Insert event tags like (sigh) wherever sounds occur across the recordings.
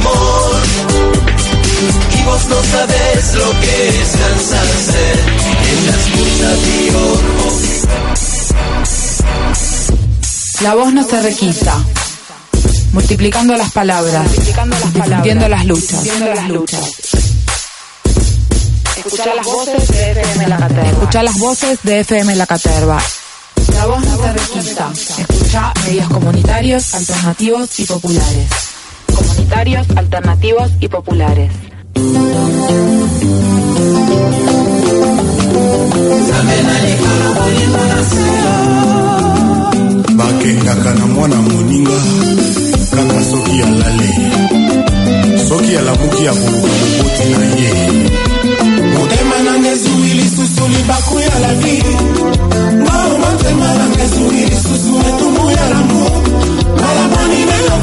Amor y vos no sabes lo que es cansarse en las putas de ojos. La voz no se requisa. Multiplicando las palabras, difundiendo las luchas. las luchas. Escuchar las voces de FM La Caterva. Escuchar las voces de FM La Caterva. La voz no se requisa. Escucha medios comunitarios, alternativos y populares. Comunitarios, alternativos y populares. bakendaka na mwana moninga kaka soki alale soki alamuki akoluka moboti na ye. Motema nanga ezwi lisusu libaku ya lavi ngao motema nanga ezwi lisusu etumbu ya lamu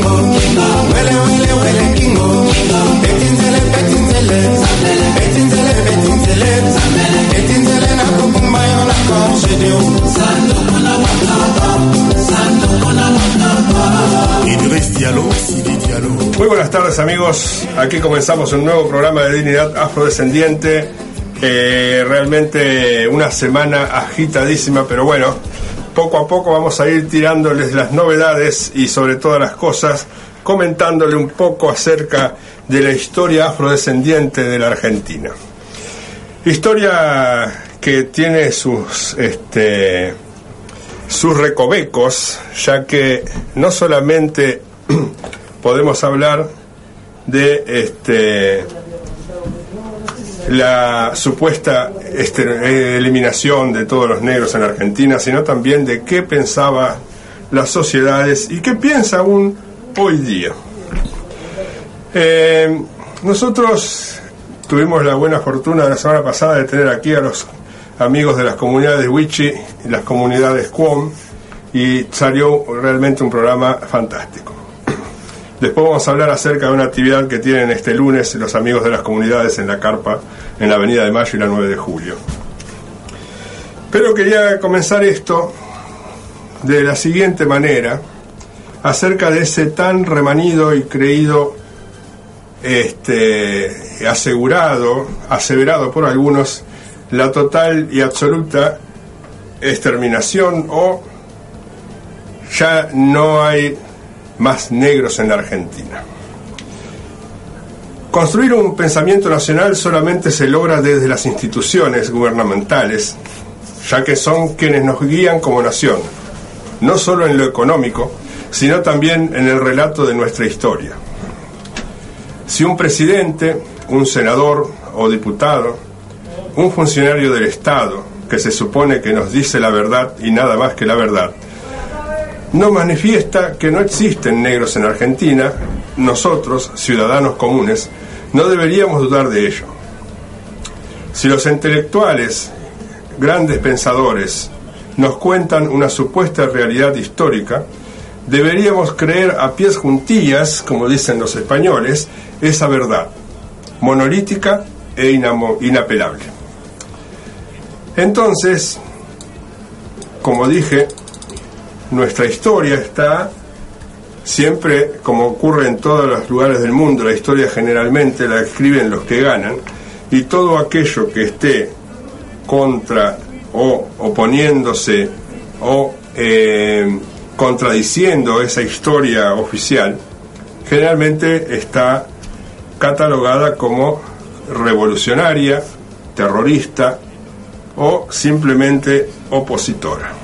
kingo. Kingo yo na Diallo, Sidi Diallo. Muy buenas tardes amigos, aquí comenzamos un nuevo programa de Dignidad Afrodescendiente. Eh, realmente una semana agitadísima, pero bueno, poco a poco vamos a ir tirándoles las novedades y sobre todas las cosas, comentándole un poco acerca de la historia afrodescendiente de la Argentina. Historia que tiene sus este, sus recovecos, ya que no solamente (clears throat) podemos hablar de este, la supuesta este, eliminación de todos los negros en Argentina, sino también de qué pensaba las sociedades y qué piensa aún hoy día. Eh, nosotros tuvimos la buena fortuna la semana pasada de tener aquí a los amigos de las comunidades Wichi y las comunidades Quom y salió realmente un programa fantástico. Después vamos a hablar acerca de una actividad que tienen este lunes los amigos de las comunidades en la carpa en la Avenida de Mayo y la 9 de Julio. Pero quería comenzar esto de la siguiente manera, acerca de ese tan remanido y creído, este, asegurado, aseverado por algunos, la total y absoluta exterminación o ya no hay más negros en la Argentina. Construir un pensamiento nacional solamente se logra desde las instituciones gubernamentales, ya que son quienes nos guían como nación, no solo en lo económico, sino también en el relato de nuestra historia. Si un presidente, un senador o diputado, un funcionario del Estado, que se supone que nos dice la verdad y nada más que la verdad, no manifiesta que no existen negros en Argentina, nosotros, ciudadanos comunes, no deberíamos dudar de ello. Si los intelectuales, grandes pensadores nos cuentan una supuesta realidad histórica, deberíamos creer a pies juntillas, como dicen los españoles, esa verdad, monolítica e inapelable. Entonces, como dije, nuestra historia está siempre, como ocurre en todos los lugares del mundo, la historia generalmente la escriben los que ganan, y todo aquello que esté contra o oponiéndose o eh, contradiciendo esa historia oficial, generalmente está catalogada como revolucionaria, terrorista o simplemente opositora.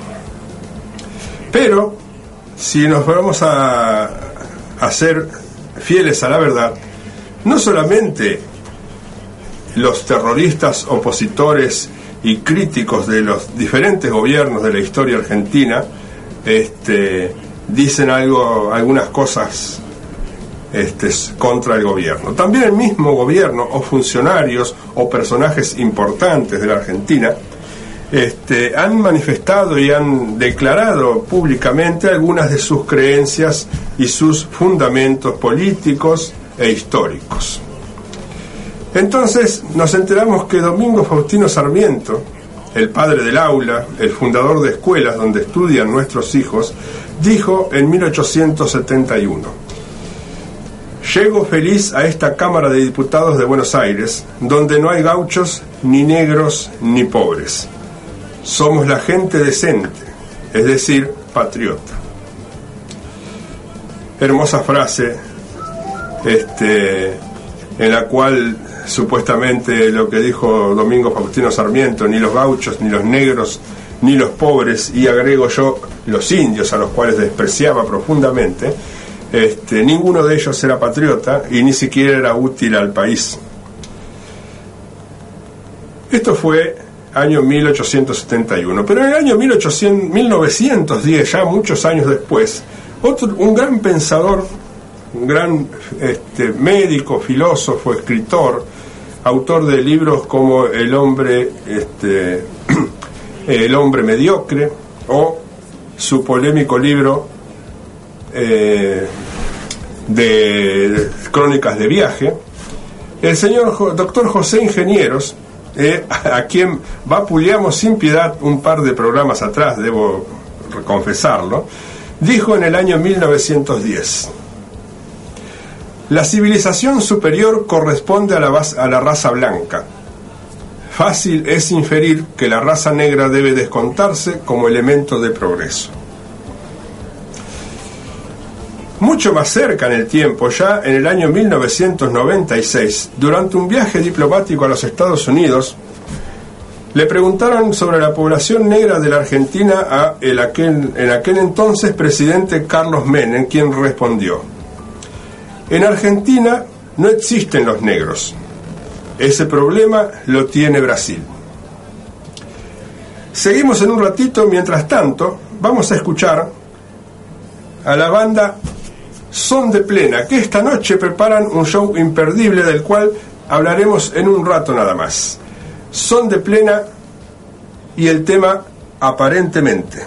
Pero si nos vamos a, ser fieles a la verdad, no solamente los terroristas opositores y críticos de los diferentes gobiernos de la historia argentina este, dicen algo, algunas cosas este, contra el gobierno. También el mismo gobierno o funcionarios o personajes importantes de la Argentina este, han manifestado y han declarado públicamente algunas de sus creencias y sus fundamentos políticos e históricos. Entonces nos enteramos que Domingo Faustino Sarmiento, el padre del aula, el fundador de escuelas donde estudian nuestros hijos, dijo en 1871, Llego feliz a esta Cámara de Diputados de Buenos Aires, donde no hay gauchos, ni negros, ni pobres. Somos la gente decente, es decir, patriota. Hermosa frase, este, en la cual supuestamente lo que dijo Domingo Faustino Sarmiento, ni los gauchos, ni los negros, ni los pobres, y agrego yo los indios a los cuales despreciaba profundamente, este, ninguno de ellos era patriota y ni siquiera era útil al país. Esto fue año 1871, pero en el año 1800, 1910, ya muchos años después, otro, un gran pensador, un gran este, médico, filósofo, escritor, autor de libros como El hombre, este, (clears throat) El hombre mediocre o su polémico libro eh, de crónicas de viaje, el señor doctor José Ingenieros, eh, a quien vapuleamos sin piedad un par de programas atrás, debo confesarlo, dijo en el año 1910, la civilización superior corresponde a la, a la raza blanca. Fácil es inferir que la raza negra debe descontarse como elemento de progreso. Mucho más cerca en el tiempo, ya en el año 1996, durante un viaje diplomático a los Estados Unidos, le preguntaron sobre la población negra de la Argentina a el aquel, en aquel entonces presidente Carlos Menem, quien respondió, en Argentina no existen los negros. Ese problema lo tiene Brasil. Seguimos en un ratito, mientras tanto, vamos a escuchar a la banda Son de Plena, que esta noche preparan un show imperdible del cual hablaremos en un rato nada más. Son de Plena y el tema aparentemente.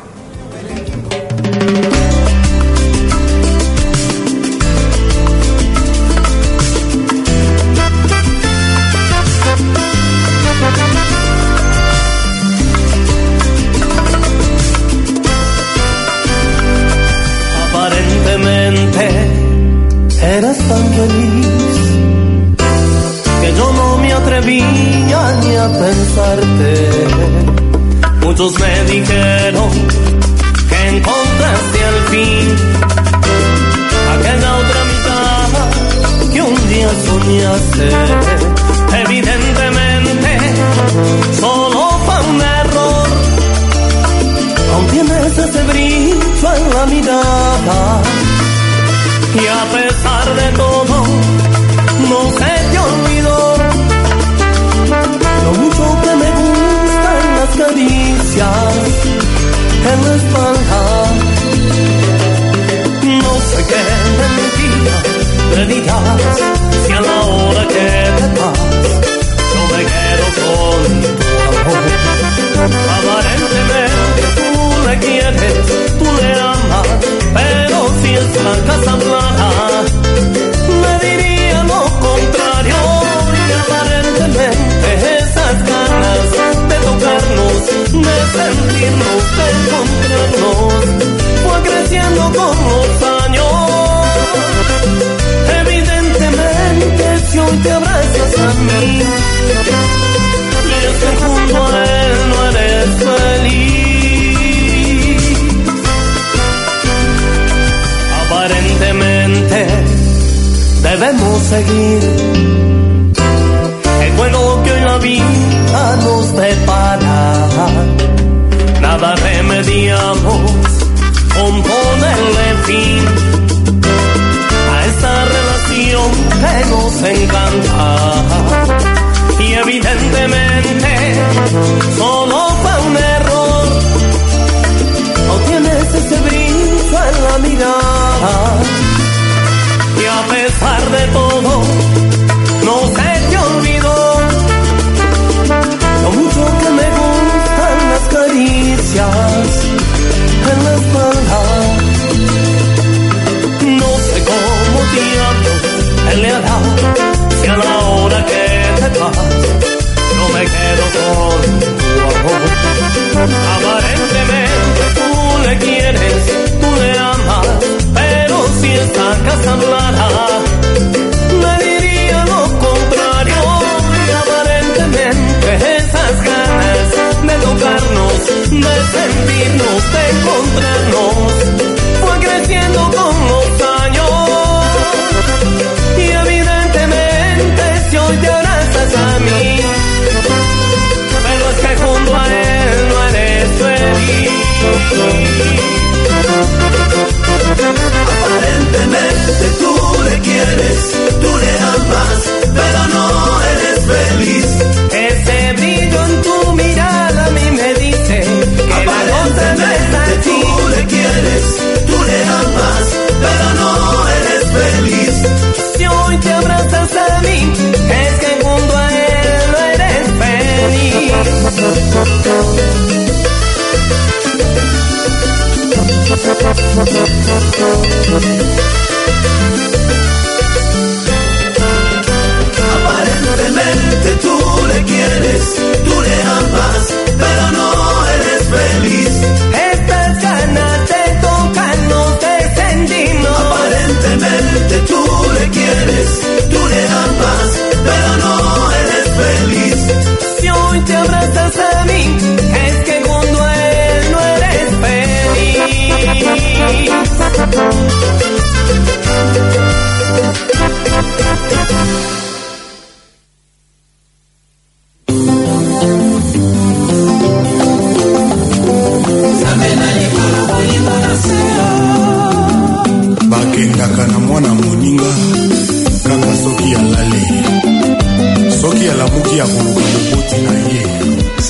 Seguir. Es bueno que hoy la vida nos depara, nada remediamos con ponerle fin a esta relación que nos encanta. Y evidentemente Aparentemente tú le quieres, tú le amas, pero si esta casa hablara, me diría lo contrario. Aparentemente esas ganas de tocarnos, de sentirnos, de encontrarnos, fue creciendo Aparentemente tú le quieres, tú le amas, pero no eres feliz. Ese brillo en tu mirada a mí me dice que Aparentemente tú le quieres, tú le amas, pero no eres feliz. Si hoy te abrazas a mí, es que junto a él no eres Aparentemente tú le quieres, tú le amas, pero no eres feliz. Estas ganas de tocarnos, de sentirnos. Aparentemente tú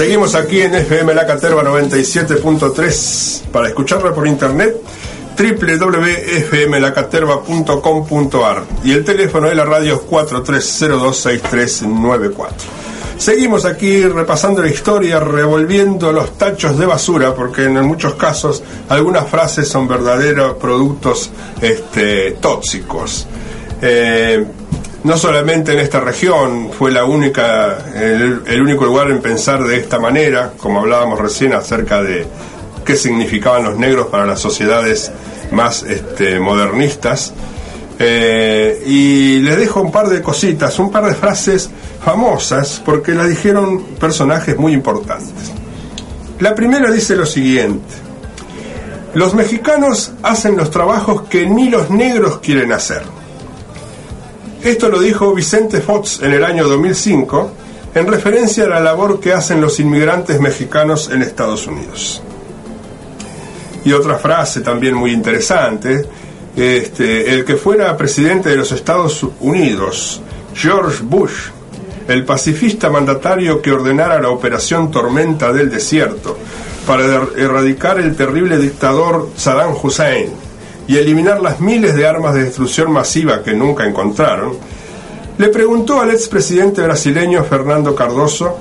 Seguimos aquí en FM La Caterva 97.3 para escucharla por internet www.fmlacaterva.com.ar y el teléfono de la radio es 43026394. Seguimos aquí repasando la historia, revolviendo los tachos de basura, porque en muchos casos algunas frases son verdaderos productos este, tóxicos. Eh, no solamente en esta región fue la única, el, el, único lugar en pensar de esta manera, como hablábamos recién acerca de qué significaban los negros para las sociedades más este, modernistas. Eh, y les dejo un par de cositas, un par de frases famosas, porque las dijeron personajes muy importantes. La primera dice lo siguiente, los mexicanos hacen los trabajos que ni los negros quieren hacer. Esto lo dijo Vicente Fox en el año 2005 en referencia a la labor que hacen los inmigrantes mexicanos en Estados Unidos. Y otra frase también muy interesante, este, el que fuera presidente de los Estados Unidos, George Bush, el pacifista mandatario que ordenara la operación Tormenta del Desierto para erradicar el terrible dictador Saddam Hussein, y eliminar las miles de armas de destrucción masiva que nunca encontraron, le preguntó al expresidente brasileño Fernando Cardoso,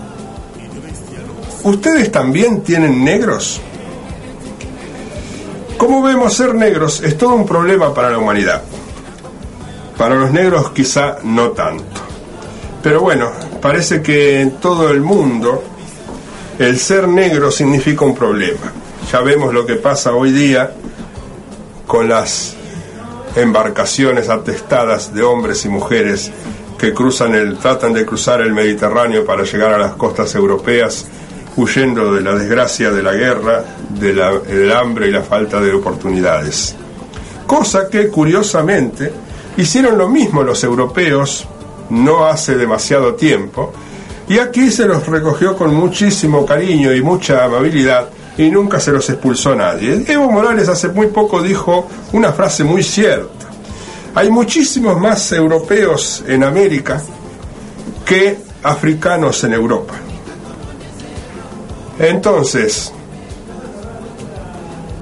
¿ustedes también tienen negros? Como vemos, ser negros es todo un problema para la humanidad. Para los negros quizá no tanto. Pero bueno, parece que en todo el mundo el ser negro significa un problema. Ya vemos lo que pasa hoy día con las embarcaciones atestadas de hombres y mujeres que cruzan el, tratan de cruzar el Mediterráneo para llegar a las costas europeas, huyendo de la desgracia de la guerra, del hambre y la falta de oportunidades. Cosa que, curiosamente, Hicieron lo mismo los europeos no hace demasiado tiempo, y aquí se los recogió con muchísimo cariño y mucha amabilidad y nunca se los expulsó nadie. Evo Morales hace muy poco dijo una frase muy cierta. Hay muchísimos más europeos en América que africanos en Europa. Entonces,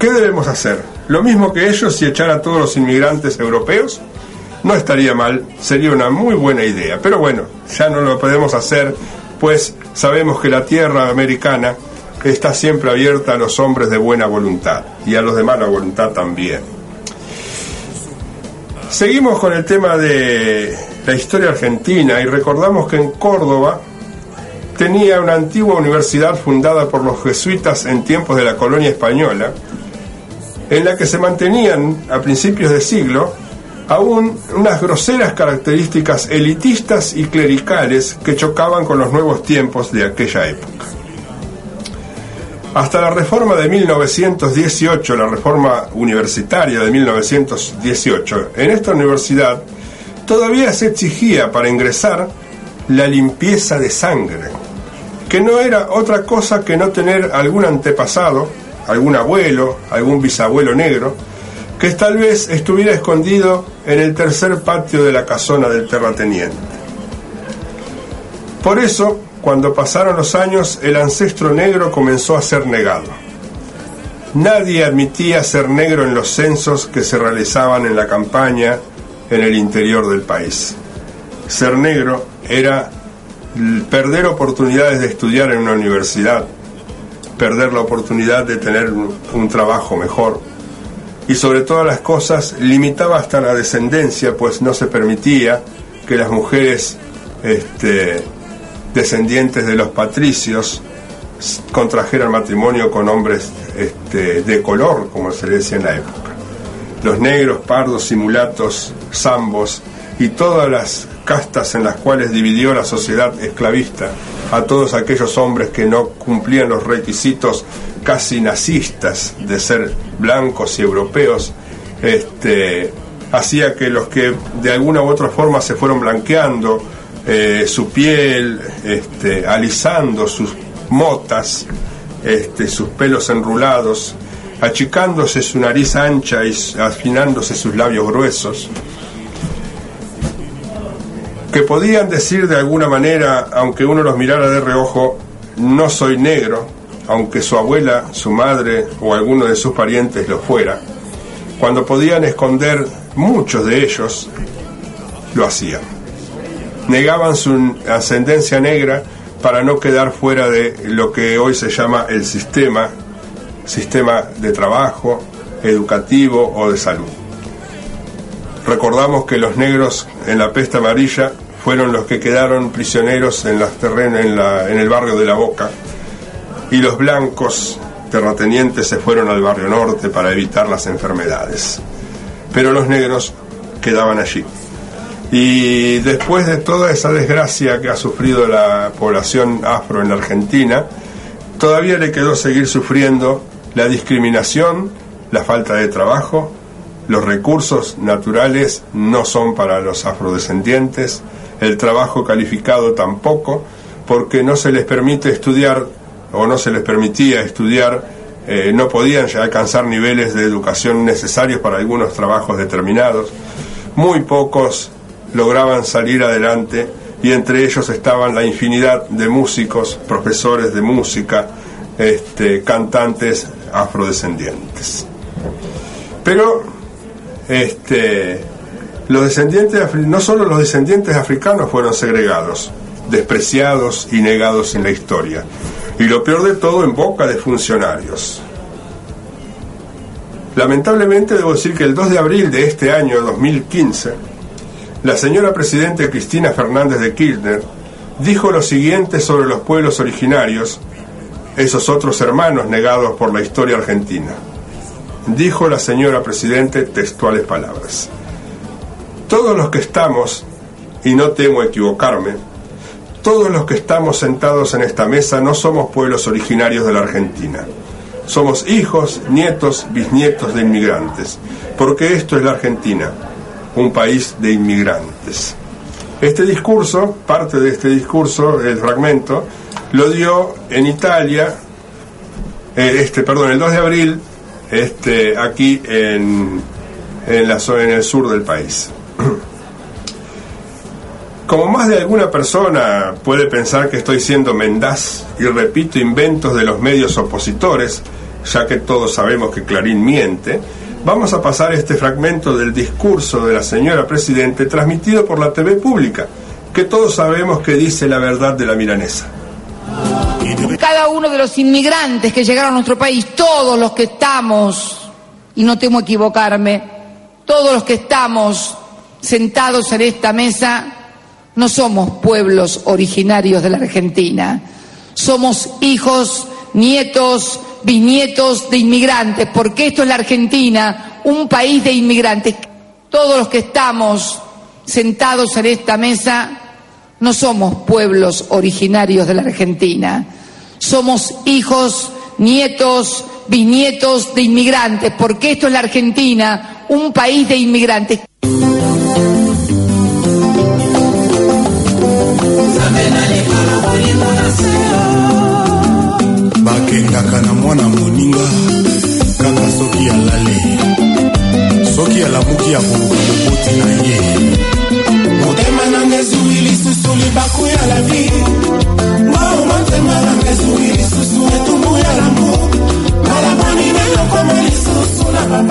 ¿qué debemos hacer? ¿Lo mismo que ellos y echar a todos los inmigrantes europeos? No estaría mal, sería una muy buena idea. Pero bueno, ya no lo podemos hacer, pues sabemos que la tierra americana está siempre abierta a los hombres de buena voluntad y a los de mala voluntad también. Seguimos con el tema de la historia argentina y recordamos que en Córdoba tenía una antigua universidad fundada por los jesuitas en tiempos de la colonia española, en la que se mantenían a principios de siglo aún unas groseras características elitistas y clericales que chocaban con los nuevos tiempos de aquella época. Hasta la reforma de 1918, la reforma universitaria de 1918, en esta universidad todavía se exigía para ingresar la limpieza de sangre, que no era otra cosa que no tener algún antepasado, algún abuelo, algún bisabuelo negro, que tal vez estuviera escondido en el tercer patio de la casona del terrateniente. Por eso, cuando pasaron los años, el ancestro negro comenzó a ser negado. Nadie admitía ser negro en los censos que se realizaban en la campaña en el interior del país. Ser negro era perder oportunidades de estudiar en una universidad, perder la oportunidad de tener un trabajo mejor, y sobre todas las cosas limitaba hasta la descendencia, pues no se permitía que las mujeres este, descendientes de los patricios contrajeran matrimonio con hombres este, de color, como se decía en la época. Los negros, pardos, simulatos, zambos y todas las castas en las cuales dividió la sociedad esclavista a todos aquellos hombres que no cumplían los requisitos casi nazistas de ser blancos y europeos, este, hacía que los que de alguna u otra forma se fueron blanqueando eh, su piel, este, alisando sus motas, este, sus pelos enrulados, achicándose su nariz ancha y afinándose sus labios gruesos, podían decir de alguna manera, aunque uno los mirara de reojo, no soy negro, aunque su abuela, su madre o alguno de sus parientes lo fuera, cuando podían esconder muchos de ellos, lo hacían. Negaban su ascendencia negra para no quedar fuera de lo que hoy se llama el sistema, sistema de trabajo, educativo o de salud. Recordamos que los negros en la peste amarilla fueron los que quedaron prisioneros en, las en, en el barrio de La Boca, y los blancos terratenientes se fueron al barrio norte para evitar las enfermedades. Pero los negros quedaban allí. Y después de toda esa desgracia que ha sufrido la población afro en la Argentina, todavía le quedó seguir sufriendo la discriminación, la falta de trabajo, los recursos naturales no son para los afrodescendientes, el trabajo calificado tampoco, porque no se les permite estudiar o no se les permitía estudiar, eh, no podían alcanzar niveles de educación necesarios para algunos trabajos determinados. Muy pocos lograban salir adelante y entre ellos estaban la infinidad de músicos, profesores de música, este, cantantes afrodescendientes. Pero este, los descendientes, no solo los descendientes africanos fueron segregados, despreciados y negados en la historia, y lo peor de todo en boca de funcionarios. Lamentablemente debo decir que el 2 de abril de este año 2015, la señora presidenta Cristina Fernández de Kirchner dijo lo siguiente sobre los pueblos originarios, esos otros hermanos negados por la historia argentina. Dijo la señora presidente textuales palabras. Todos los que estamos, y no temo equivocarme, todos los que estamos sentados en esta mesa no somos pueblos originarios de la Argentina. Somos hijos, nietos, bisnietos de inmigrantes, porque esto es la Argentina. un país de inmigrantes. Este discurso, parte de este discurso, el fragmento, lo dio en Italia, eh, este, perdón, el 2 de abril, este, aquí en, en, la, en el sur del país. (clears throat) Como más de alguna persona puede pensar que estoy siendo mendaz y repito inventos de los medios opositores, ya que todos sabemos que Clarín miente, vamos a pasar este fragmento del discurso de la señora Presidente transmitido por la TV pública, que todos sabemos que dice la verdad de la milanesa. Cada uno de los inmigrantes que llegaron a nuestro país, todos los que estamos, y no temo equivocarme, todos los que estamos sentados en esta mesa, no somos pueblos originarios de la Argentina, somos hijos, nietos, bisnietos de inmigrantes, porque esto es la Argentina, un país de inmigrantes. Todos los que estamos sentados en esta mesa no somos pueblos originarios de la Argentina, somos hijos, nietos, bisnietos de inmigrantes, porque esto es la Argentina, un país de inmigrantes.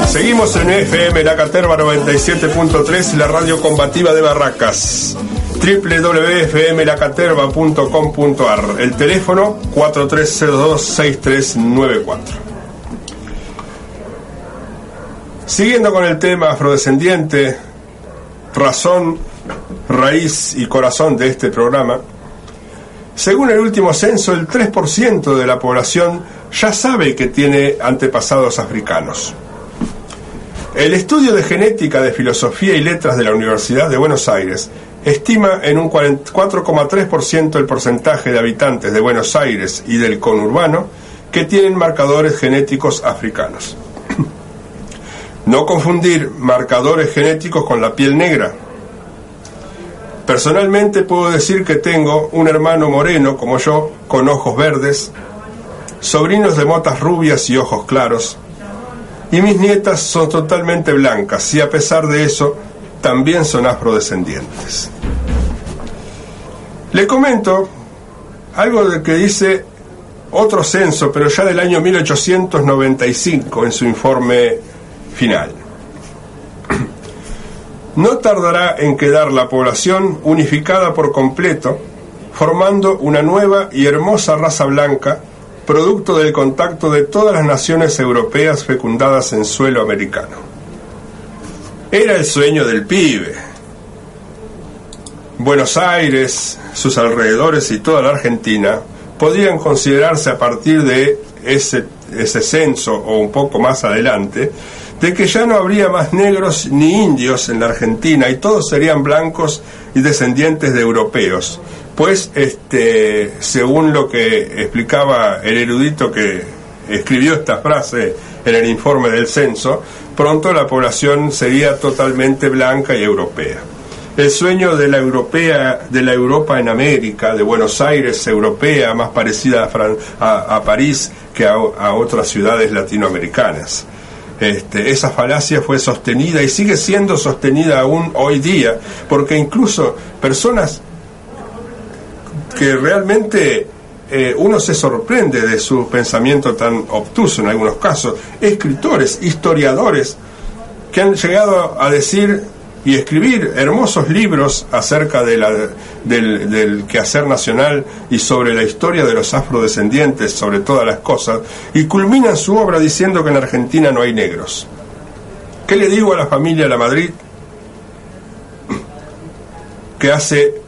Seguimos en FM La Caterva 97.3, la radio combativa de Barracas. www.fmlacaterva.com.ar El teléfono 4302-6394. Siguiendo con el tema afrodescendiente, razón, raíz y corazón de este programa, según el último censo, el 3% de la población ya sabe que tiene antepasados africanos. El estudio de genética de filosofía y letras de la Universidad de Buenos Aires estima en un 4,3% el porcentaje de habitantes de Buenos Aires y del conurbano que tienen marcadores genéticos africanos. (clears throat) No confundir marcadores genéticos con la piel negra. Personalmente puedo decir que tengo un hermano moreno como yo, con ojos verdes, sobrinos de motas rubias y ojos claros, y mis nietas son totalmente blancas y a pesar de eso también son afrodescendientes. Le comento algo de que dice otro censo, pero ya del año 1895 en su informe final. (clears throat) No tardará en quedar la población unificada por completo, formando una nueva y hermosa raza blanca, producto del contacto de todas las naciones europeas fecundadas en suelo americano. Era el sueño del pibe. Buenos Aires, sus alrededores y toda la Argentina podrían considerarse a partir de ese, ese censo o un poco más adelante, de que ya no habría más negros ni indios en la Argentina y todos serían blancos y descendientes de europeos. Pues, este, según lo que explicaba el erudito que escribió esta frase en el informe del censo, pronto la población sería totalmente blanca y europea. El sueño de la europea, de la Europa en América, de Buenos Aires europea, más parecida a, París que a, a otras ciudades latinoamericanas. Este, esa falacia fue sostenida y sigue siendo sostenida aún hoy día, porque incluso personas que realmente eh, uno se sorprende de su pensamiento tan obtuso en algunos casos, escritores, historiadores, que han llegado a decir y escribir hermosos libros acerca de del, del quehacer nacional y sobre la historia de los afrodescendientes, sobre todas las cosas, y culminan su obra diciendo que en Argentina no hay negros. ¿Qué le digo a la familia La Madrid? (clears throat) Que hace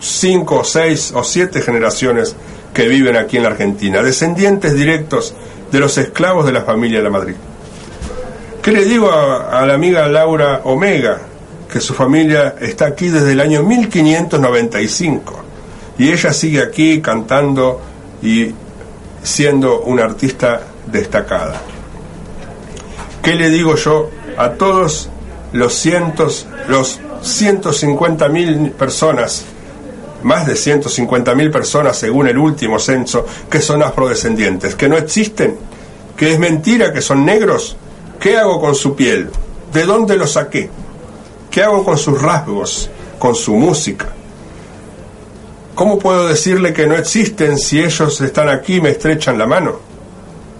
cinco, seis o siete generaciones que viven aquí en la Argentina, descendientes directos de los esclavos de la familia La Madrid. ¿Qué le digo a, a la amiga Laura Omega? Que su familia está aquí desde el año 1595 y ella sigue aquí cantando y siendo una artista destacada. ¿Qué le digo yo a todos los cientos, los 150 mil personas, más de 150 mil personas según el último censo, que son afrodescendientes, que no existen, que es mentira que son negros. ¿Qué hago con su piel? ¿De dónde lo saqué? ¿Qué hago con sus rasgos, con su música? ¿Cómo puedo decirle que no existen si ellos están aquí y me estrechan la mano?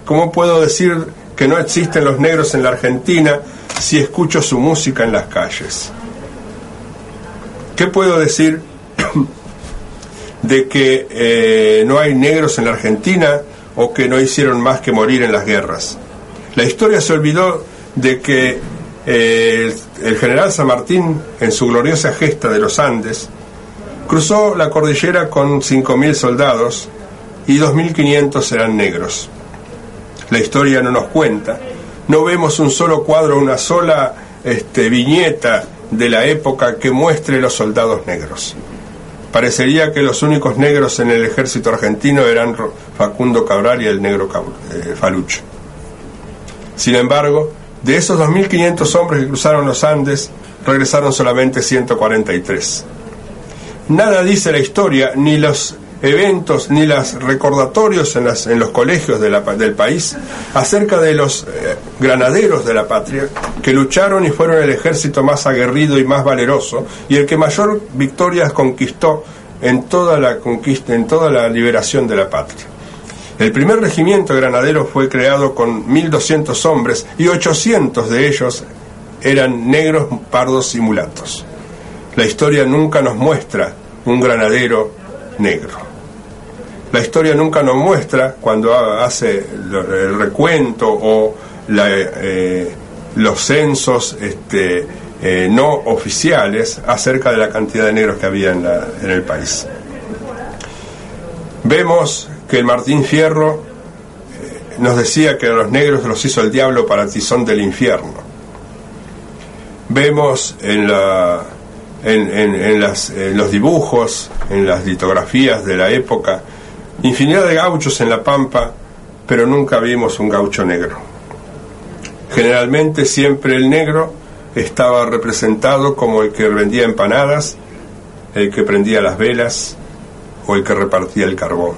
¿Cómo puedo decir que no existen los negros en la Argentina si escucho su música en las calles? ¿Qué puedo decir (clears throat) de que eh, no hay negros en la Argentina o que no hicieron más que morir en las guerras? La historia se olvidó de que eh, el general San Martín, en su gloriosa gesta de los Andes, cruzó la cordillera con 5.000 soldados y 2.500 eran negros. La historia no nos cuenta, no vemos un solo cuadro, una sola este, viñeta de la época que muestre los soldados negros. Parecería que los únicos negros en el ejército argentino eran Facundo Cabral y el negro eh, Falucho. Sin embargo, de esos 2.500 hombres que cruzaron los Andes, regresaron solamente 143. Nada dice la historia, ni los eventos ni los recordatorios en, en los colegios del país acerca de los eh, granaderos de la patria que lucharon y fueron el ejército más aguerrido y más valeroso y el que mayor victorias conquistó en toda la conquista, en toda la liberación de la patria. El primer regimiento de granaderos fue creado con 1.200 hombres y 800 de ellos eran negros, pardos y mulatos. La historia nunca nos muestra un granadero negro. La historia nunca nos muestra cuando hace el recuento o eh, los censos este, eh, no oficiales acerca de la cantidad de negros que había en, en el país. Vemos que el Martín Fierro eh, nos decía que a los negros los hizo el diablo para tizón del infierno. Vemos en la en, los dibujos, en las litografías de la época, infinidad de gauchos en la pampa, pero nunca vimos un gaucho negro. Generalmente siempre el negro estaba representado como el que vendía empanadas, el que prendía las velas o el que repartía el carbón.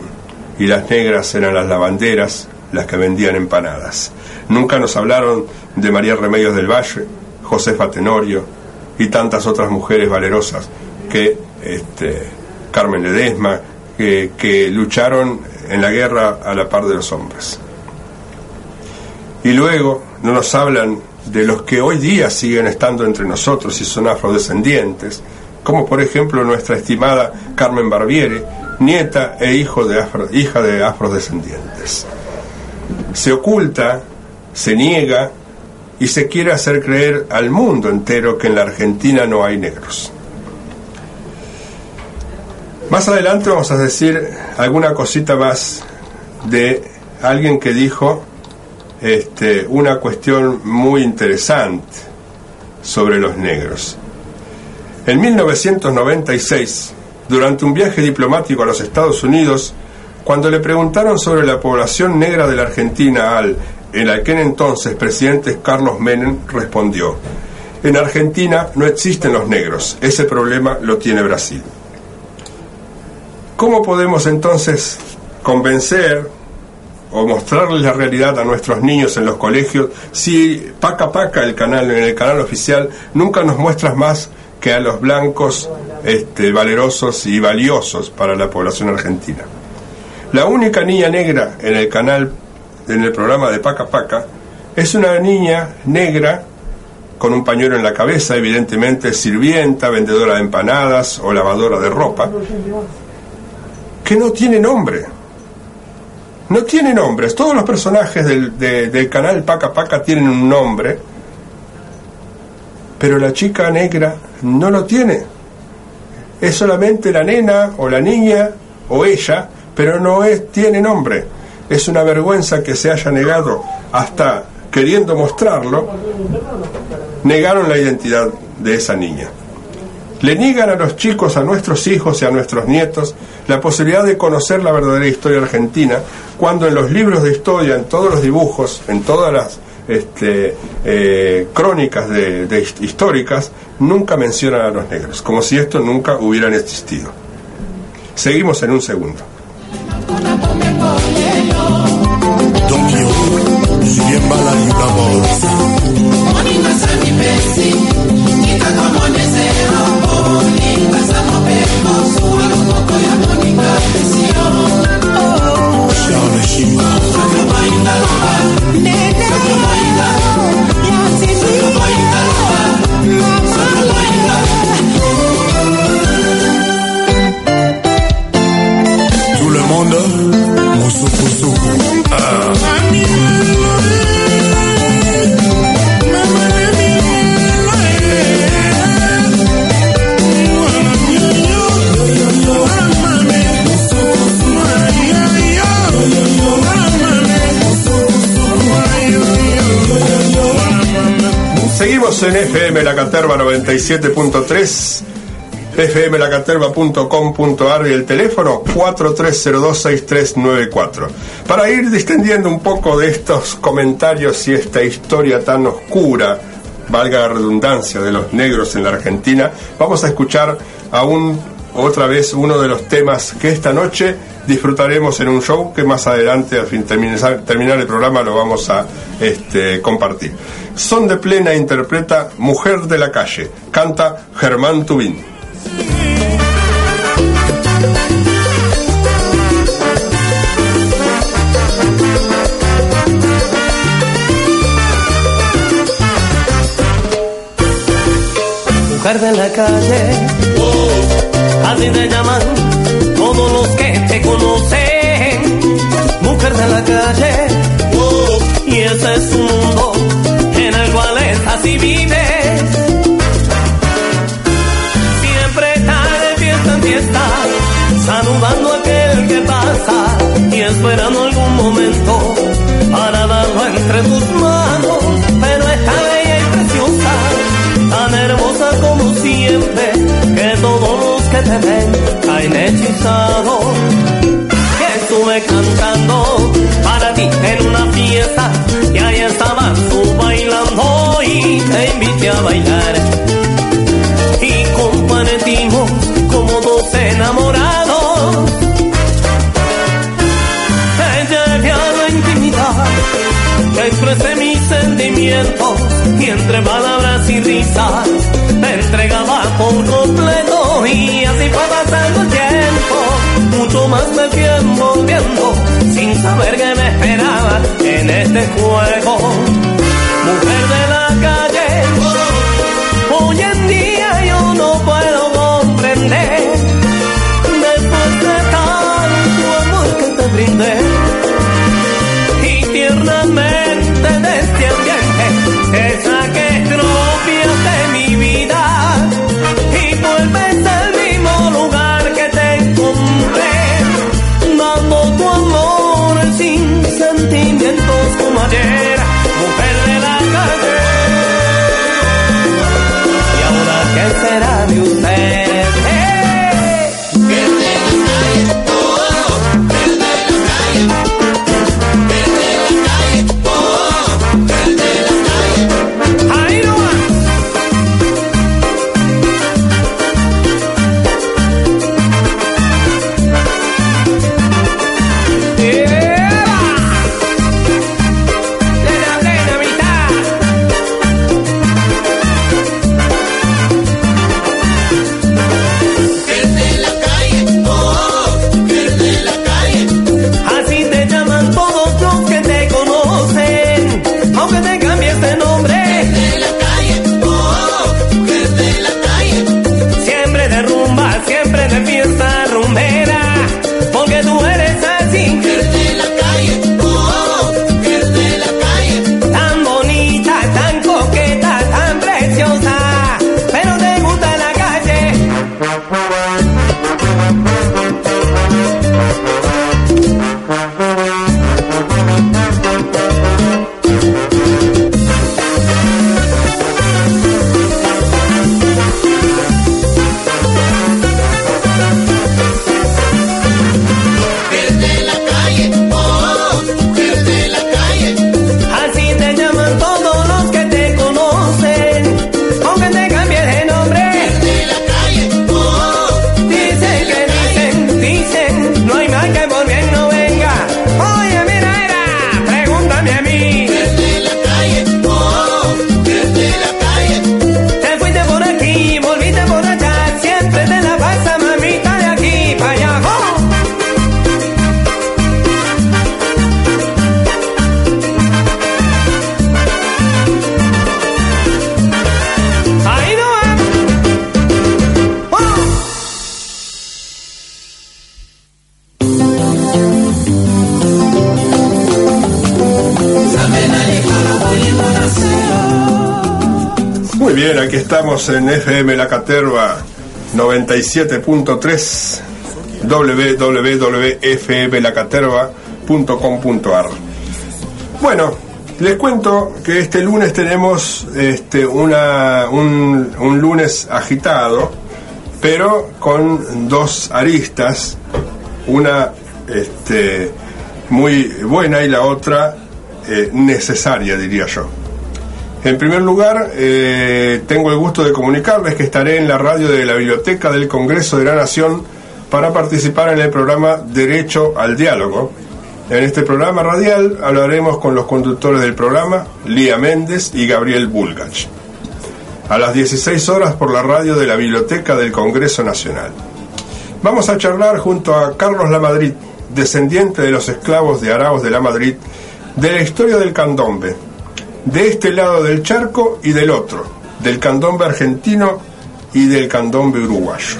Y las negras eran las lavanderas, las que vendían empanadas. Nunca nos hablaron de María Remedios del Valle, Josefa Tenorio, y tantas otras mujeres valerosas que este, Carmen Ledesma, que, lucharon en la guerra a la par de los hombres. Y luego no nos hablan de los que hoy día siguen estando entre nosotros y son afrodescendientes, como por ejemplo nuestra estimada Carmen Barbiere, nieta e hijo de hija de afrodescendientes. Se oculta, se niega y se quiere hacer creer al mundo entero que en la Argentina no hay negros. Más adelante vamos a decir alguna cosita más de alguien que dijo este, una cuestión muy interesante sobre los negros. En 1996, durante un viaje diplomático a los Estados Unidos, cuando le preguntaron sobre la población negra de la Argentina al el aquel entonces presidente Carlos Menem respondió, en Argentina no existen los negros, ese problema lo tiene Brasil. ¿Cómo podemos entonces convencer o mostrarles la realidad a nuestros niños en los colegios si Paca Paca, el canal, en el canal oficial, nunca nos muestras más que a los blancos este, valerosos y valiosos para la población argentina? La única niña negra en el canal en el programa de Paca Paca, es una niña negra con un pañuelo en la cabeza, evidentemente sirvienta, vendedora de empanadas o lavadora de ropa, que no tiene nombre. No tiene nombres. Todos los personajes del, del canal Paca Paca tienen un nombre, pero la chica negra no lo tiene. Es solamente la nena o la niña o ella, pero no es, tiene nombre. Es una vergüenza que se haya negado hasta queriendo mostrarlo, negaron la identidad de esa niña. Le niegan a los chicos, a nuestros hijos y a nuestros nietos la posibilidad de conocer la verdadera historia argentina, cuando en los libros de historia, en todos los dibujos, en todas las este, eh, crónicas de, de históricas nunca mencionan a los negros, como si esto nunca hubieran existido. Seguimos en un segundo. Tout le monde, mon souffle, souffle. Ah. En FM La Caterva 97.3, fmlacaterva.com.ar y el teléfono 43026394. Para ir distendiendo un poco de estos comentarios y esta historia tan oscura, valga la redundancia, de los negros en la Argentina, vamos a escuchar aún otra vez uno de los temas que esta noche disfrutaremos en un show que más adelante, al fin terminar, terminar el programa, lo vamos a este, compartir. Son de plena interpreta Mujer de la calle, canta Germán Tubín. Mujer de la calle, así te llaman todos los que te conocen. Mujer de la calle, y ese es un mundo en el cual estás y vives. Siempre está de fiesta en fiesta, saludando a aquel que pasa y esperando algún momento para darlo entre tus manos. Cantando para ti en una fiesta y ahí estabas tú bailando y te invité a bailar. Y compartimos como dos enamorados. Te llevé a la intimidad, te expresé mis sentimientos y entre palabras y risas te entregaba por completo y así fue pasando el tiempo. Mucho más me envolviendo saber que me esperaba en este juego. Mujer de la calle, mujer de la calle. ¿Y ahora qué será de usted? En FM La Caterva 97.3 www.fmlacaterva.com.ar Bueno, les cuento que este lunes tenemos este, una, un, un lunes agitado, pero con dos aristas, una este, muy buena y la otra eh, necesaria, diría yo. En primer lugar, eh, tengo el gusto de comunicarles que estaré en la radio de la Biblioteca del Congreso de la Nación para participar en el programa Derecho al Diálogo. En este programa radial hablaremos con los conductores del programa, Lía Méndez y Gabriel Bulgach. A las 16 horas por la radio de la Biblioteca del Congreso Nacional. Vamos a charlar junto a Carlos Lamadrid, descendiente de los esclavos de Araos de la Madrid, de la historia del candombe, de este lado del charco y del otro, del candombe argentino y del candombe uruguayo.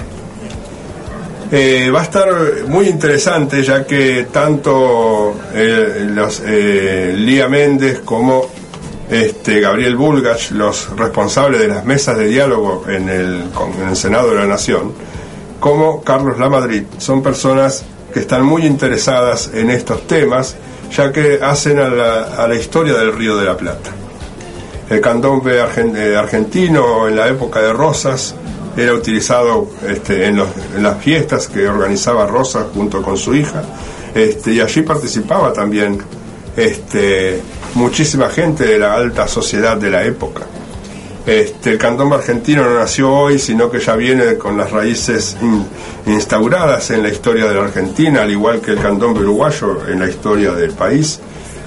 Eh, va a estar muy interesante ya que tanto eh, los, eh, Lía Méndez como este, Gabriel Bulgach, los responsables de las mesas de diálogo en el, en el Senado de la Nación, como Carlos Lamadrid, son personas que están muy interesadas en estos temas, ya que hacen a la, a la historia del Río de la Plata. El candombe eh, argentino en la época de Rosas era utilizado este, en, las fiestas que organizaba Rosas junto con su hija, este, y allí participaba también este, muchísima gente de la alta sociedad de la época. Este, el candombe argentino no nació hoy, sino que ya viene con las raíces in, instauradas en la historia de la Argentina, al igual que el candombe uruguayo en la historia del país.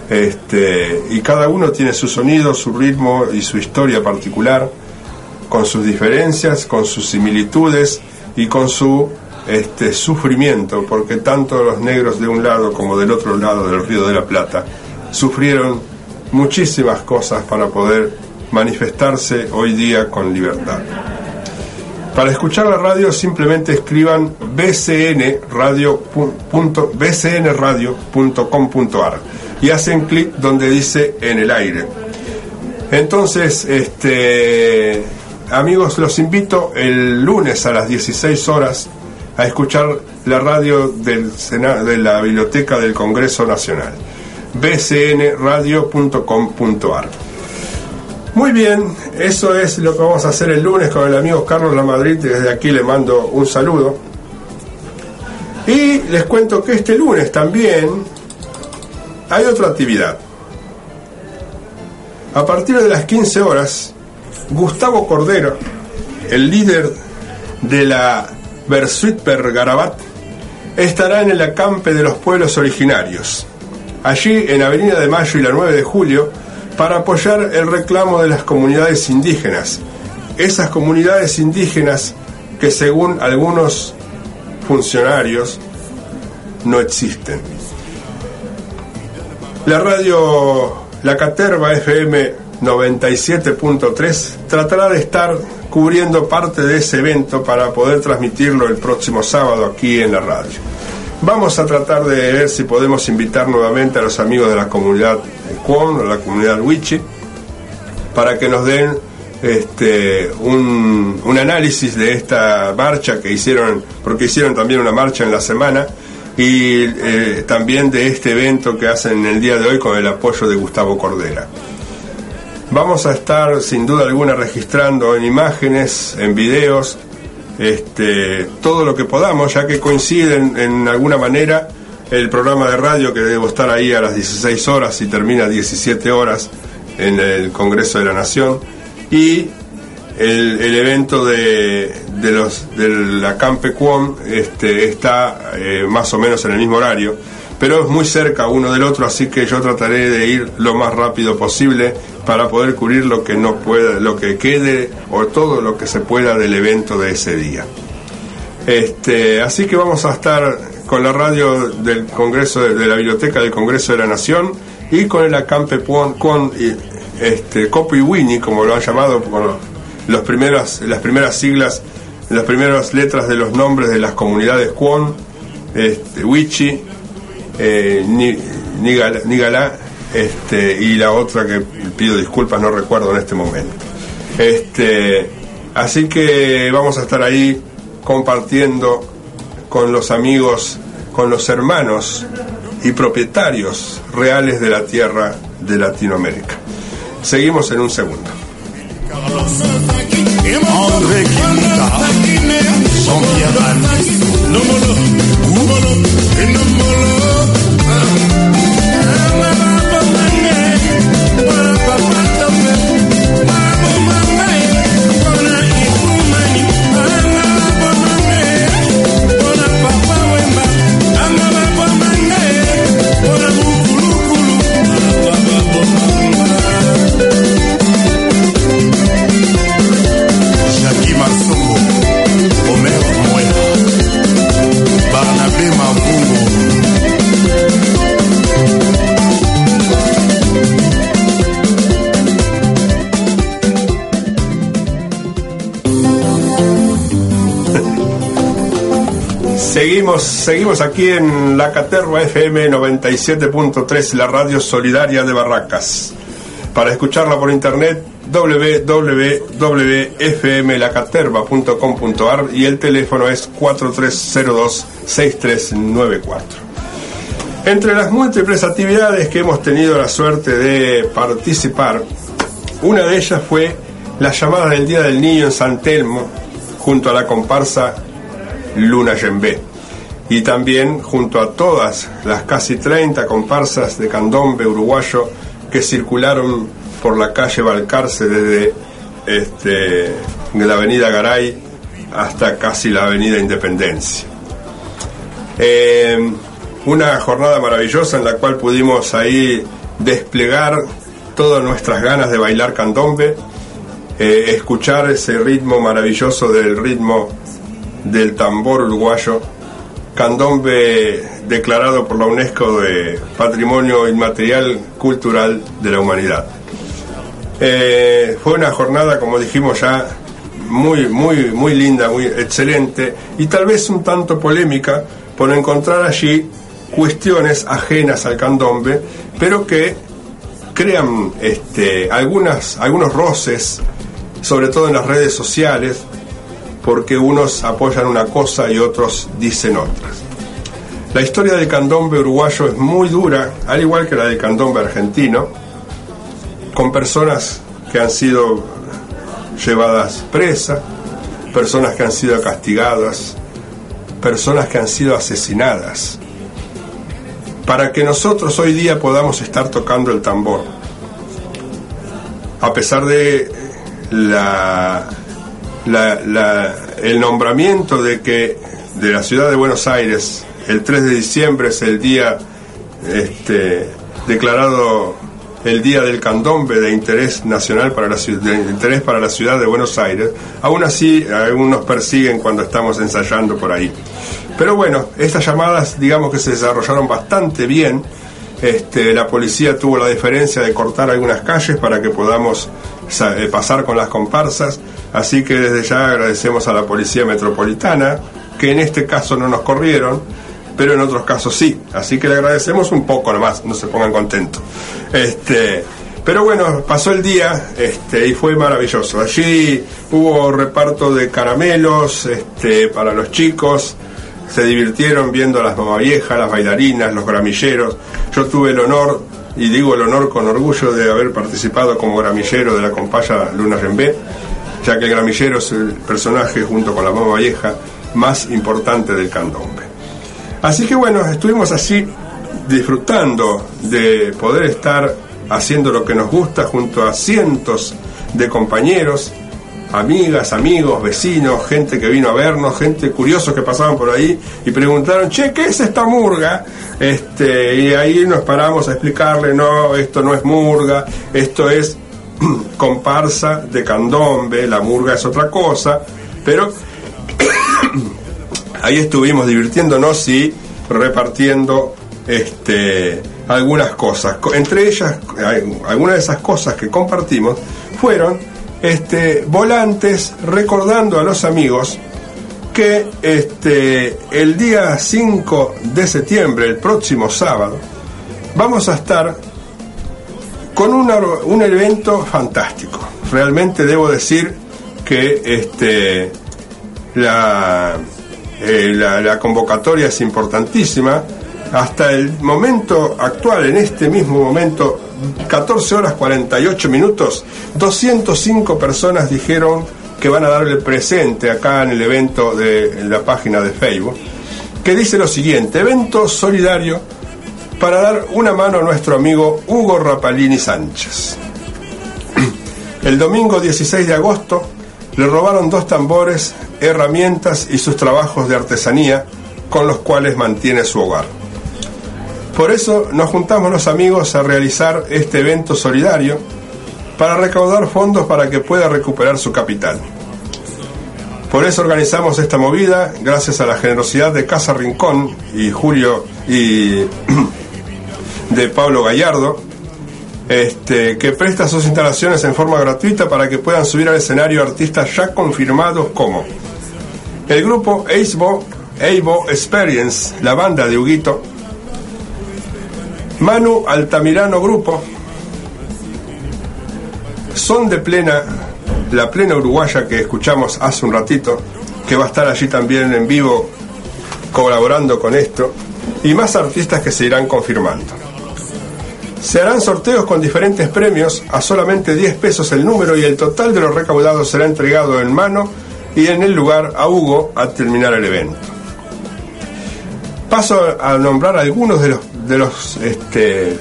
Este, y cada uno tiene su sonido, su ritmo y su historia particular, con sus diferencias, con sus similitudes y con su este, sufrimiento, porque tanto los negros de un lado como del otro lado del Río de la Plata sufrieron muchísimas cosas para poder manifestarse hoy día con libertad. Para escuchar la radio simplemente escriban bcnradio.com.ar y hacen clic donde dice en el aire. Entonces, este, amigos, los invito el lunes a las 16 horas a escuchar la radio del Senado, de la Biblioteca del Congreso Nacional, bcnradio.com.ar. Muy bien, eso es lo que vamos a hacer el lunes con el amigo Carlos Lamadrid. Desde aquí le mando un saludo. Y les cuento que este lunes también hay otra actividad. A partir de las 15 horas, Gustavo Cordero, el líder de la Versuitper Garabat, estará en el acampe de los pueblos originarios. Allí, en Avenida de Mayo y la 9 de Julio, para apoyar el reclamo de las comunidades indígenas. Esas comunidades indígenas que según algunos funcionarios no existen. La radio La Caterva FM 97.3 tratará de estar cubriendo parte de ese evento para poder transmitirlo el próximo sábado aquí en la radio. Vamos a tratar de ver si podemos invitar nuevamente a los amigos de la comunidad Kwon, o la comunidad Wichi, para que nos den este, un, un, análisis de esta marcha que hicieron, porque hicieron también una marcha en la semana, y eh, también de este evento que hacen en el día de hoy con el apoyo de Gustavo Cordera. Vamos a estar sin duda alguna registrando en imágenes, en videos, este, todo lo que podamos, ya que coinciden en alguna manera el programa de radio que debo estar ahí a las 16 horas y termina a 17 horas en el Congreso de la Nación y el, evento de, de los de la Campe Cuom este, está eh, más o menos en el mismo horario pero es muy cerca uno del otro así que yo trataré de ir lo más rápido posible para poder cubrir lo que no pueda, lo que quede o todo lo que se pueda del evento de ese día. Este, así que vamos a estar con la radio del Congreso de, la Biblioteca del Congreso de la Nación y con el acampe con este Copo y Winnie, como lo han llamado con los primeras, las primeras siglas, las primeras letras de los nombres de las comunidades Kwon, este, Wichi, eh, este, y la otra que pido disculpas, no recuerdo en este momento. Este, así que vamos a estar ahí compartiendo con los amigos, con los hermanos y propietarios reales de la tierra de Latinoamérica. Seguimos en un segundo. from Seguimos, seguimos aquí en la Caterva FM 97.3, la radio solidaria de Barracas. Para escucharla por internet, www.fmlacaterva.com.ar y el teléfono es 4302-6394. Entre las múltiples actividades que hemos tenido la suerte de participar, una de ellas fue la llamada del Día del Niño en San Telmo, junto a la comparsa Luna Yembé. Y también junto a todas las casi 30 comparsas de candombe uruguayo que circularon por la calle Balcarce desde este, de la avenida Garay hasta casi la avenida Independencia. Eh, una jornada maravillosa en la cual pudimos ahí desplegar todas nuestras ganas de bailar candombe, eh, escuchar ese ritmo maravilloso del ritmo del tambor uruguayo, candombe declarado por la UNESCO de Patrimonio Inmaterial Cultural de la Humanidad. Eh, fue una jornada, como dijimos ya, muy, muy, muy linda, muy excelente y tal vez un tanto polémica por encontrar allí cuestiones ajenas al candombe, pero que crean este, algunas, algunos roces, sobre todo en las redes sociales, porque unos apoyan una cosa y otros dicen otras. La historia del candombe uruguayo es muy dura, al igual que la del candombe argentino, con personas que han sido llevadas presas, personas que han sido castigadas, personas que han sido asesinadas, para que nosotros hoy día podamos estar tocando el tambor. A pesar de la, la- la- el nombramiento de que de la ciudad de Buenos Aires el 3 de diciembre es el día este, declarado el día del candombe de interés nacional para la de interés para la ciudad de Buenos Aires aún así algunos persiguen cuando estamos ensayando por ahí. Pero bueno estas llamadas digamos que se desarrollaron bastante bien. Este, la policía tuvo la diferencia de cortar algunas calles para que podamos pasar con las comparsas, así que desde ya agradecemos a la Policía Metropolitana, que en este caso no nos corrieron, pero en otros casos sí, así que le agradecemos un poco nomás, no se pongan contentos. Este, pero bueno, pasó el día este, y fue maravilloso. Allí hubo reparto de caramelos este, para los chicos, se divirtieron viendo a las mamaviejas, las bailarinas, los gramilleros. Yo tuve el honor, y digo el honor con orgullo, de haber participado como gramillero de la compaya Luna Rembé, ya que el gramillero es el personaje, junto con la mamá vieja, más importante del candombe. Así que bueno, estuvimos así disfrutando de poder estar haciendo lo que nos gusta junto a cientos de compañeros, amigas, amigos, vecinos, gente que vino a vernos, gente curiosos que pasaban por ahí y preguntaron, che, ¿qué es esta murga? Este, y ahí nos paramos a explicarle, no, esto no es murga, esto es (clears throat) comparsa de candombe, la murga es otra cosa, pero (clears throat) ahí estuvimos divirtiéndonos y repartiendo este, algunas cosas. Co- Entre ellas, hay- algunas de esas cosas que compartimos fueron este, volantes recordando a los amigos que este, el día 5 de septiembre, el próximo sábado, vamos a estar con un evento fantástico, realmente debo decir que este, eh, la convocatoria es importantísima. Hasta el momento actual, en este mismo momento, 14 horas 48 minutos, 205 personas dijeron que van a darle presente acá en el evento de la página de Facebook, que dice lo siguiente, evento solidario para dar una mano a nuestro amigo Hugo Rapalini Sánchez. (clears throat) El domingo 16 de agosto le robaron dos tambores, herramientas y sus trabajos de artesanía con los cuales mantiene su hogar. Por eso nos juntamos los amigos a realizar este evento solidario para recaudar fondos para que pueda recuperar su capital. Por eso organizamos esta movida gracias a la generosidad de Casa Rincón y Julio y (clears throat) de Pablo Gallardo, este, que presta sus instalaciones en forma gratuita para que puedan subir al escenario artistas ya confirmados como el grupo Eisbo, Eibo Experience, la banda de Huguito, Manu Altamirano Grupo, Son de Plena, la Plena Uruguaya que escuchamos hace un ratito, que va a estar allí también en vivo colaborando con esto, y más artistas que se irán confirmando. Se harán sorteos con diferentes premios a solamente 10 pesos el número y el total de los recaudados será entregado en mano y en el lugar a Hugo al terminar el evento. Paso a nombrar algunos de los, de los este,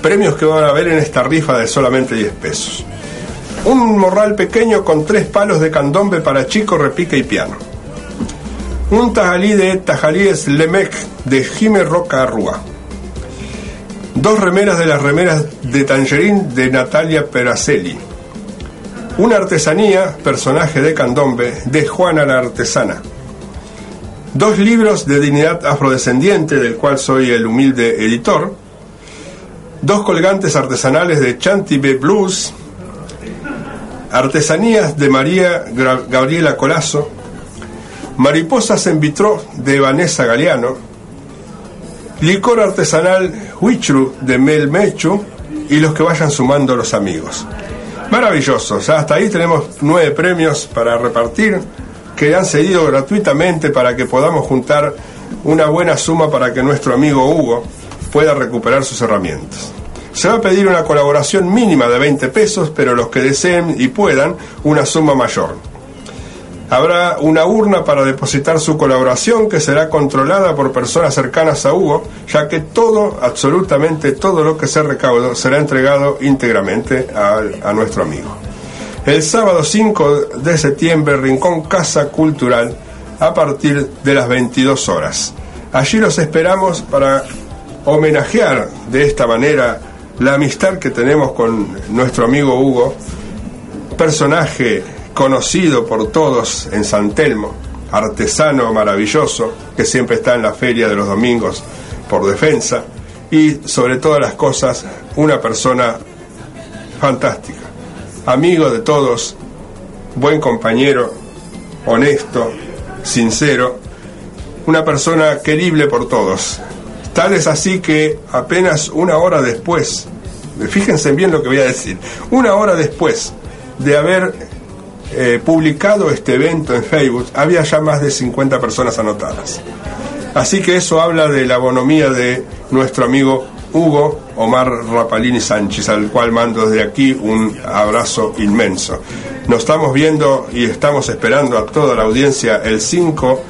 premios que van a haber en esta rifa de solamente 10 pesos. Un morral pequeño con tres palos de candombe para chico, repique y piano. Un tajalí de Tajalíes Lemec de Jime Roca Arrua. Dos remeras de las remeras de Tangerín de Natalia Peracelli. Una artesanía, personaje de candombe, de Juana la Artesana. Dos libros de dignidad afrodescendiente, del cual soy el humilde editor. Dos colgantes artesanales de Chantibe Blues. Artesanías de María Gabriela Colazo. Mariposas en vitró de Vanessa Galeano. Licor artesanal Huichru de Mel Mechu. Y los que vayan sumando los amigos. Maravilloso, ya hasta ahí tenemos nueve premios para repartir que han cedido gratuitamente para que podamos juntar una buena suma para que nuestro amigo Hugo pueda recuperar sus herramientas. Se va a pedir una colaboración mínima de 20 pesos, pero los que deseen y puedan, una suma mayor. Habrá una urna para depositar su colaboración que será controlada por personas cercanas a Hugo, ya que todo, absolutamente todo lo que se recaude será entregado íntegramente a, a nuestro amigo. El sábado 5 de septiembre, Rincón Casa Cultural, a partir de las 22 horas. Allí los esperamos para homenajear de esta manera la amistad que tenemos con nuestro amigo Hugo, personaje conocido por todos en San Telmo, artesano maravilloso que siempre está en la feria de los domingos por defensa y sobre todas las cosas una persona fantástica, amigo de todos, buen compañero, honesto, sincero, una persona querible por todos. Tal es así que apenas una hora después, fíjense bien lo que voy a decir, una hora después de haber eh, publicado este evento en Facebook, había ya más de 50 personas anotadas. Así que eso habla de la bonomía de nuestro amigo Hugo Omar Rapalini Sánchez, al cual mando desde aquí un abrazo inmenso. Nos estamos viendo y estamos esperando a toda la audiencia el 5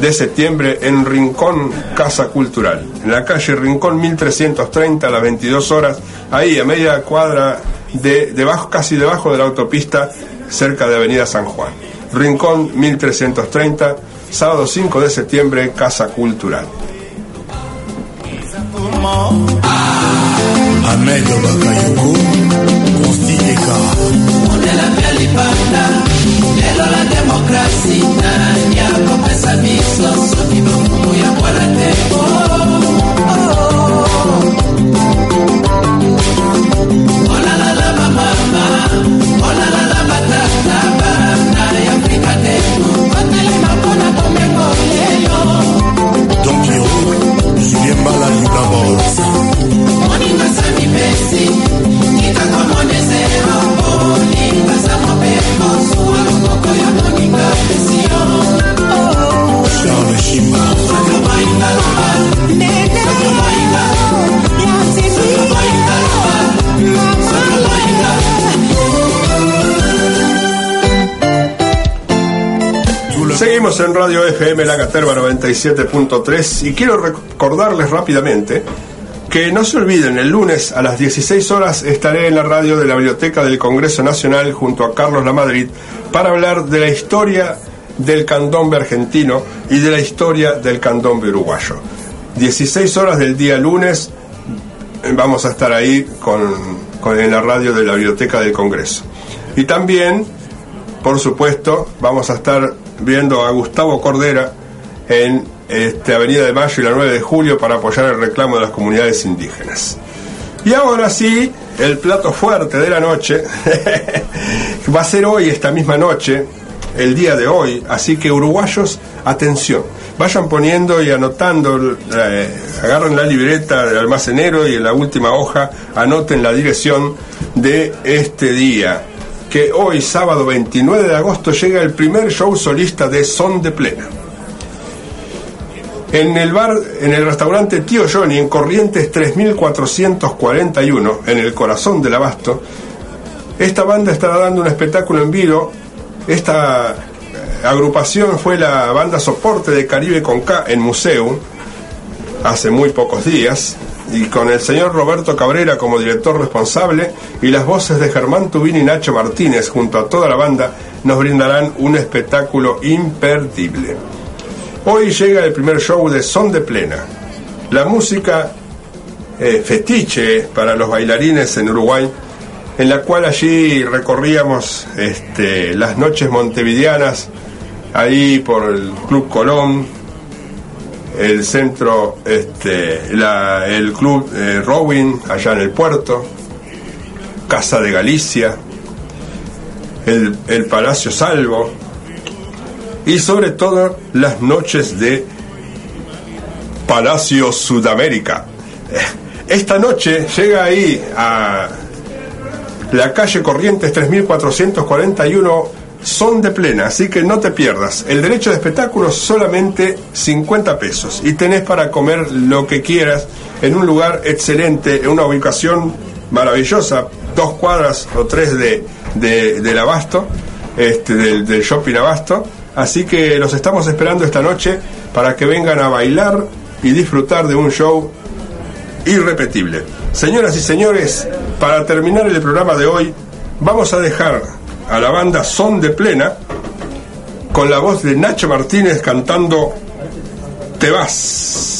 de septiembre en Rincón Casa Cultural, en la calle Rincón 1330 a las 22 horas, ahí a media cuadra de debajo, casi debajo de la autopista, cerca de Avenida San Juan. Rincón 1330, sábado 5 de septiembre, Casa Cultural. maman ah. Ahmed Bakayoko Consti Deka ondelaka libanda lelo la demokrasi na ya kopesa biso soki bokumu ya bwana te oh. En Radio FM La Caterva 97.3 y quiero recordarles rápidamente que no se olviden, el lunes a las 16 horas estaré en la radio de la Biblioteca del Congreso Nacional junto a Carlos Lamadrid para hablar de la historia del candombe argentino y de la historia del candombe uruguayo. 16 horas del día lunes vamos a estar ahí con, en la radio de la Biblioteca del Congreso. Y también, por supuesto, vamos a estar viendo a Gustavo Cordera en este, Avenida de Mayo y la 9 de Julio para apoyar el reclamo de las comunidades indígenas. Y ahora sí, el plato fuerte de la noche (laughs) va a ser hoy, esta misma noche, el día de hoy. Así que uruguayos, atención, vayan poniendo y anotando, eh, agarren la libreta del almacenero y en la última hoja anoten la dirección de este día. Que hoy, sábado 29 de agosto, llega el primer show solista de Son de Plena. En el bar, en el restaurante Tío Johnny, en Corrientes 3441, en el corazón del abasto, esta banda estará dando un espectáculo en vivo. Esta eh, agrupación fue la banda soporte de Caribe con K en Museo hace muy pocos días y con el señor Roberto Cabrera como director responsable y las voces de Germán Tubín y Nacho Martínez junto a toda la banda nos brindarán un espectáculo imperdible. Hoy llega el primer show de Son de Plena. La música eh, fetiche para los bailarines en Uruguay, en la cual allí recorríamos este, las noches montevideanas, ahí por el Club Colón, el centro, este, el Club eh, Rowing, allá en el puerto, Casa de Galicia, el, el Palacio Salvo, y sobre todo las noches de Palacio Sudamérica. (laughs) Esta noche llega ahí a la calle Corrientes 3441 son de plena, así que no te pierdas. El derecho de espectáculo solamente 50 pesos y tenés para comer lo que quieras en un lugar excelente, en una ubicación maravillosa, dos cuadras o tres de, del abasto, este, del, del shopping abasto Así que los estamos esperando esta noche para que vengan a bailar y disfrutar de un show irrepetible. Señoras y señores, para terminar el programa de hoy, vamos a dejar a la banda Son de Plena con la voz de Nacho Martínez cantando Te vas.